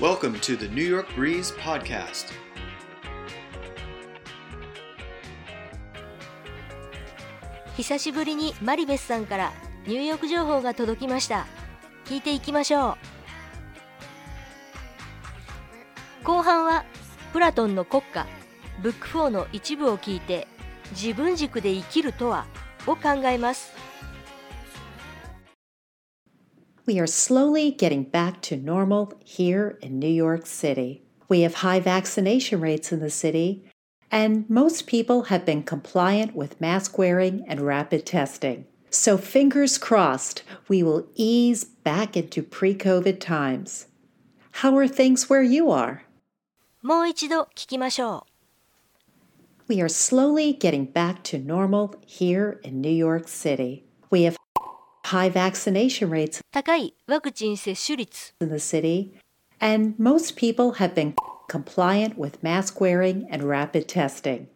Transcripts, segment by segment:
Welcome to the New York Breeze Podcast. 久しぶりにマリベスさんから入浴情報が届きました聞いていきましょう後半はプラトンの国家ブック4の一部を聞いて自分軸で生きるとはを考えます We are slowly getting back to normal here in New York City. We have high vaccination rates in the city, and most people have been compliant with mask wearing and rapid testing. So, fingers crossed, we will ease back into pre COVID times. How are things where you are? もう一度聞きましょ We are slowly getting back to normal here in New York City. We have high vaccination rates う高いワクチン接種率 in the city, and most people have been compliant with mask wearing and rapid testing.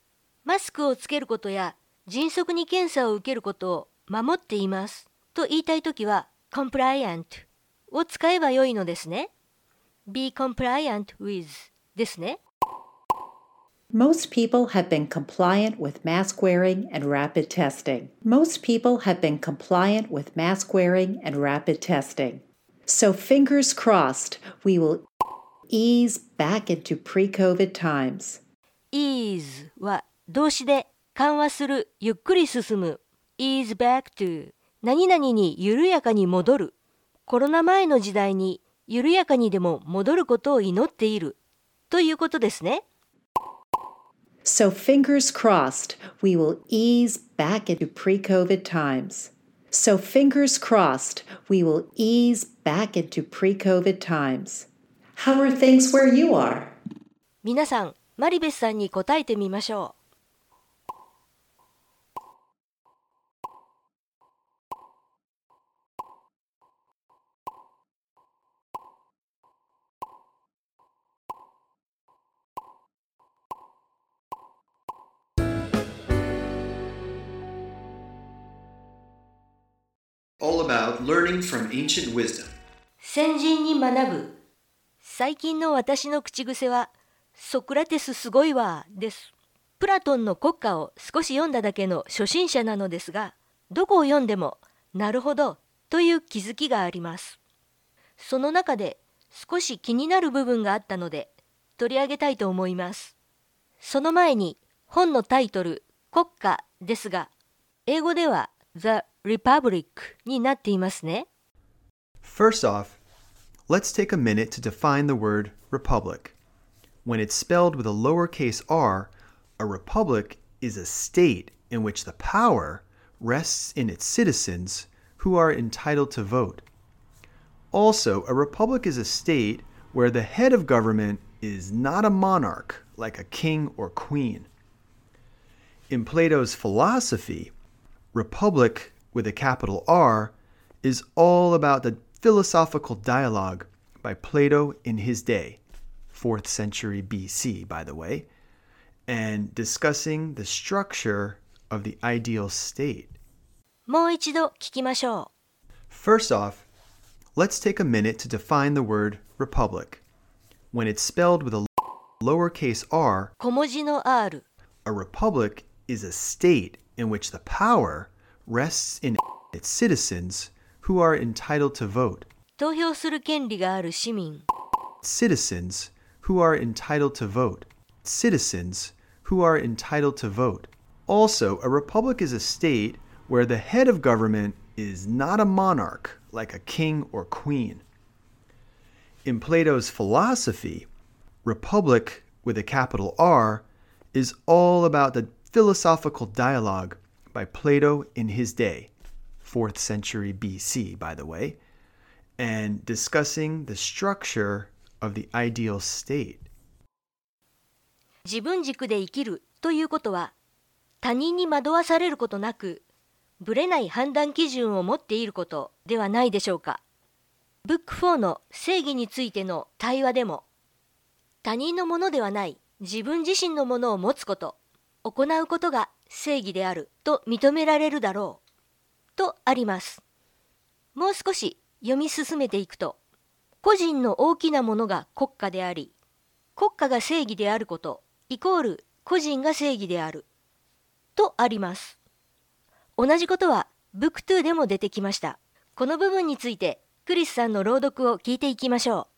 マスクをつけることや迅速に検査を受けることを守っていますと言いたいときは compliant を使えばよいのですね be compliant with ですね Most people have been compliant with mask wearing and rapid testing. Most people have been compliant with mask wearing and rapid testing. So, fingers crossed, we will ease back into pre COVID times. ease は動詞で緩和するゆっくり進む ease back to 何々に緩やかに戻るコロナ前の時代に緩やかにでも戻ることを祈っているということですね So, fingers crossed, we will ease back into pre COVID times. So, fingers crossed, we will ease back into pre COVID times. How are things where you are? 皆さんマリベスさんに答えてみましょう About learning from ancient wisdom. 先人に学ぶ。最近の私の口癖はソクラテスすごいわです。プラトンの国家を少し読んだだけの初心者なのですがどこを読んでもなるほどという気づきがあります。その中で少し気になる部分があったので取り上げたいと思います。その前に本のタイトル国家ですが英語では The Republic になっていますね First off, let's take a minute to define the word republic. When it's spelled with a lowercase r, a republic is a state in which the power rests in its citizens who are entitled to vote. Also, a republic is a state where the head of government is not a monarch like a king or queen. In Plato's philosophy, republic with a capital R is all about the philosophical dialogue by Plato in his day, 4th century BC, by the way, and discussing the structure of the ideal state. もう一度聞きましょう First off, let's take a minute to define the word republic. When it's spelled with a lowercase r, 小文字の R a republic is a state in which the power rests in its citizens who are entitled to vote. 投票する権利がある市民 Citizens who are entitled to vote. Citizens who are entitled to vote. Also, a republic is a state where the head of government is not a monarch like a king or queen. In Plato's philosophy, republic with a capital R is all about the philosophical dialogue by Plato in his day, 4th century BC, by the way, and discussing the structure of the ideal state. 自分軸で生きるということは他人に惑わされることなくぶれない判断基準を持っていることではないでしょうか。ブック4の正義についての対話でも他人のものではない自分自身のものを持つこと行うことが正義であると認められるだろうとあります。もう少し読み進めていくと個人の大きなものが国家であり、国家が正義であることイコール個人が正義であるとあります。同じことは Book2 でも出てきました。この部分についてクリスさんの朗読を聞いていきましょ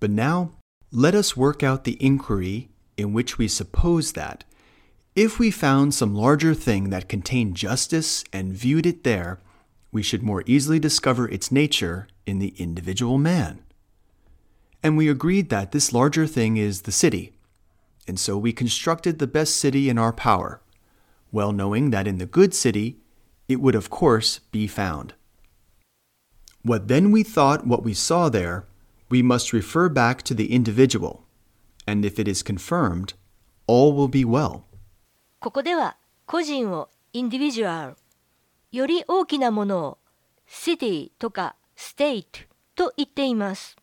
う。But now, let us work out the inquiry in which we suppose that, if we found some larger thing that contained justice and viewed it there, we should more easily discover its nature in the individual man. And we agreed that this larger thing is the city, and so we constructed the best city in our power, well knowing that in the good city it would of course be found. What then we thought what we saw there, we must refer back to the individual, and if it is confirmed, all will be well. ここでは個人を individual より大きなものを city とか state と言っています。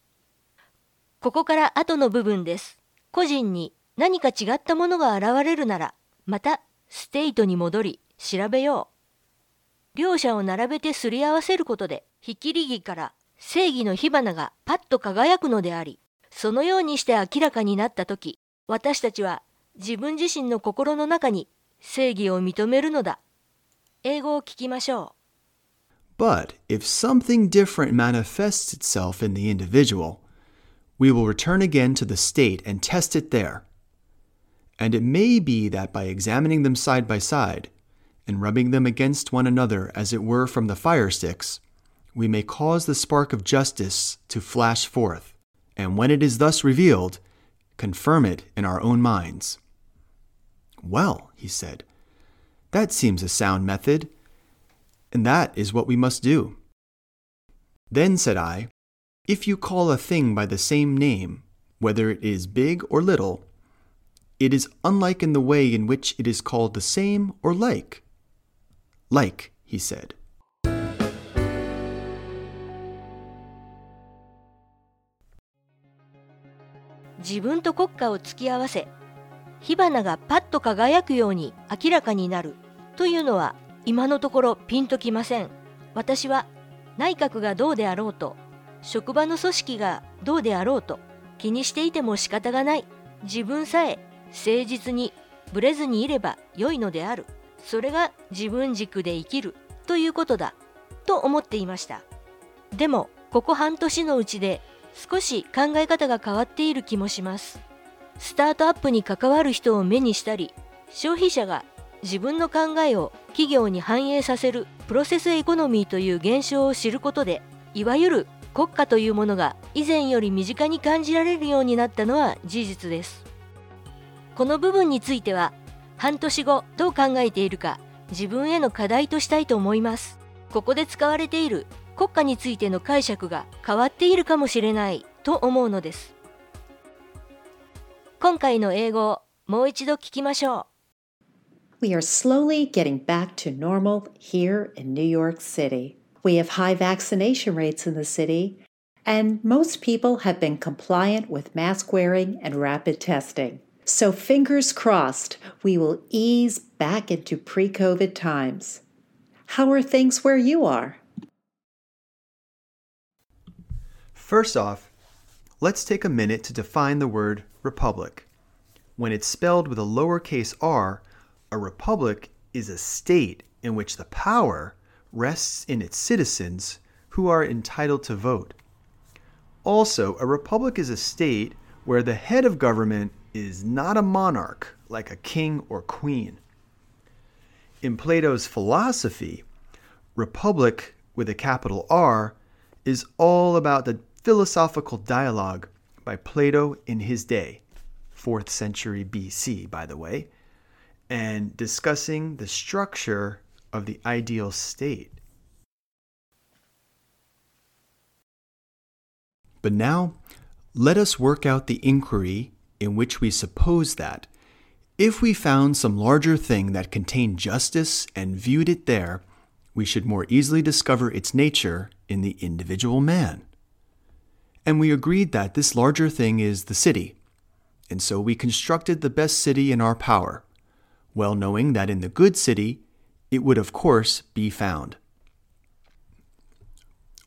ここから後の部分です。個人に何か違ったものが現れるなら、またステイトに戻り調べよう。両者を並べてすり合わせることで、ひきりぎから正義の火花がパッと輝くのであり、そのようにして明らかになったとき、私たちは自分自身の心の中に正義を認めるのだ。英語を聞きましょう。But if something different manifests itself in the individual, we will return again to the state and test it there. And it may be that by examining them side by side, and rubbing them against one another as it were from the fire sticks, we may cause the spark of justice to flash forth, and when it is thus revealed, confirm it in our own minds. Well, he said, that seems a sound method, and that is what we must do. Then said I, If you call a thing by the same name, whether it is big or little, it is unlike in the way in which it is called the same or like. Like, he said. 自分と国家を突き合わせ 火花がパッと輝くように明らかになる。というのは今のところピンときません。私は内閣がどうであろうと職場の組織がどうであろうと気にしていても仕方がない。自分さえ誠実にブレずにいれば良いのである。それが自分軸で生きる。ということだ。と思っていました。でもここ半年のうちで少し考え方が変わっている気もします。スタートアップに関わる人を目にしたり消費者が自分の考えを企業に反映させるプロセスエコノミーという現象を知ることでいわゆる国家というものが以前より身近に感じられるようになったのは事実です。この部分については半年後どう考えているか自分への課題としたいと思います。ここで使われている国家についての解釈が変わっているかもしれないと思うのです。今回の英語をもう一度聞きましょう We are slowly getting back to normal here in New York City. We have high vaccination rates in the city, and most people have been compliant with mask wearing and rapid testing. So, fingers crossed, we will ease back into pre COVID times. How are things where you are? First off, let's take a minute to define the word republic. When it's spelled with a lowercase r, a republic is a state in which the power rests in its citizens who are entitled to vote. Also, a republic is a state where the head of government is not a monarch like a king or queen. In Plato's philosophy, republic with a capital R is all about the philosophical dialogue by Plato in his day, 4th century BC, by the way, and discussing the structure of the ideal state. But now, let us work out the inquiry in which we suppose that, if we found some larger thing that contained justice and viewed it there, we should more easily discover its nature in the individual man. And we agreed that this larger thing is the city, and so we constructed the best city in our power well knowing that in the good city it would of course be found.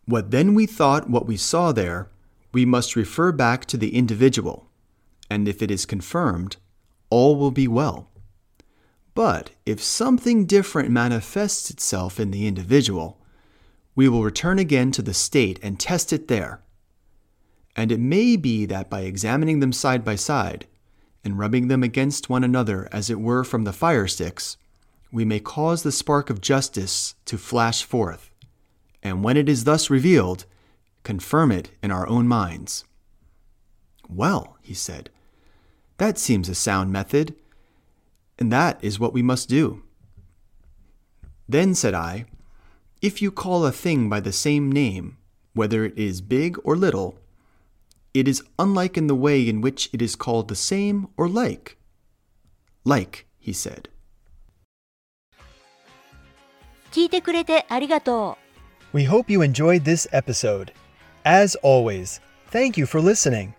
What then we thought what we saw there, we must refer back to the individual, and if it is confirmed, all will be well. But if something different manifests itself in the individual, we will return again to the state and test it there. And it may be that by examining them side by side, and rubbing them against one another as it were from the fire sticks, we may cause the spark of justice to flash forth, and when it is thus revealed, confirm it in our own minds. Well, he said, that seems a sound method, and that is what we must do. Then said I, if you call a thing by the same name, whether it is big or little, it is unlike in the way in which it is called the same or like. Like, he said. 聞いてくれてありがとう。 We hope you enjoyed this episode. As always, thank you for listening.